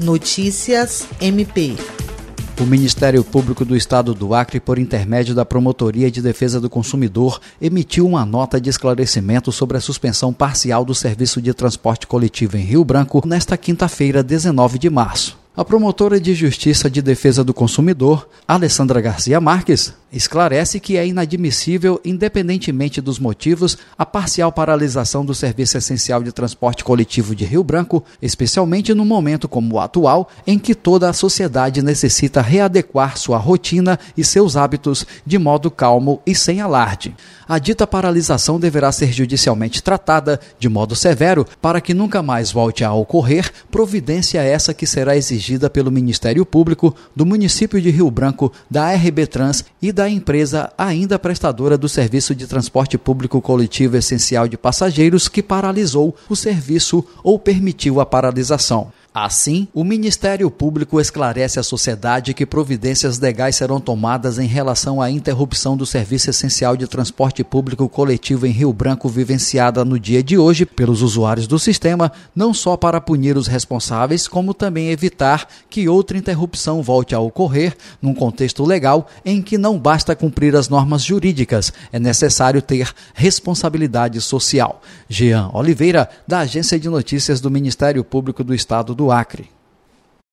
Notícias MP. O Ministério Público do Estado do Acre, por intermédio da Promotoria de Defesa do Consumidor, emitiu uma nota de esclarecimento sobre a suspensão parcial do serviço de transporte coletivo em Rio Branco nesta quinta-feira, 19 de março. A promotora de Justiça de Defesa do Consumidor, Alessandra Garcia Marques, esclarece que é inadmissível, independentemente dos motivos, a parcial paralisação do serviço essencial de transporte coletivo de Rio Branco, especialmente no momento como o atual, em que toda a sociedade necessita readequar sua rotina e seus hábitos de modo calmo e sem alarde. A dita paralisação deverá ser judicialmente tratada de modo severo para que nunca mais volte a ocorrer, providência essa que será exigida exigida pelo Ministério Público do município de Rio Branco, da RB Trans e da empresa ainda prestadora do serviço de transporte público coletivo essencial de passageiros que paralisou o serviço ou permitiu a paralisação. Assim, o Ministério Público esclarece à sociedade que providências legais serão tomadas em relação à interrupção do serviço essencial de transporte público coletivo em Rio Branco vivenciada no dia de hoje pelos usuários do sistema, não só para punir os responsáveis, como também evitar que outra interrupção volte a ocorrer num contexto legal em que não basta cumprir as normas jurídicas, é necessário ter responsabilidade social. Jean Oliveira, da Agência de Notícias do Ministério Público do Estado do Acre.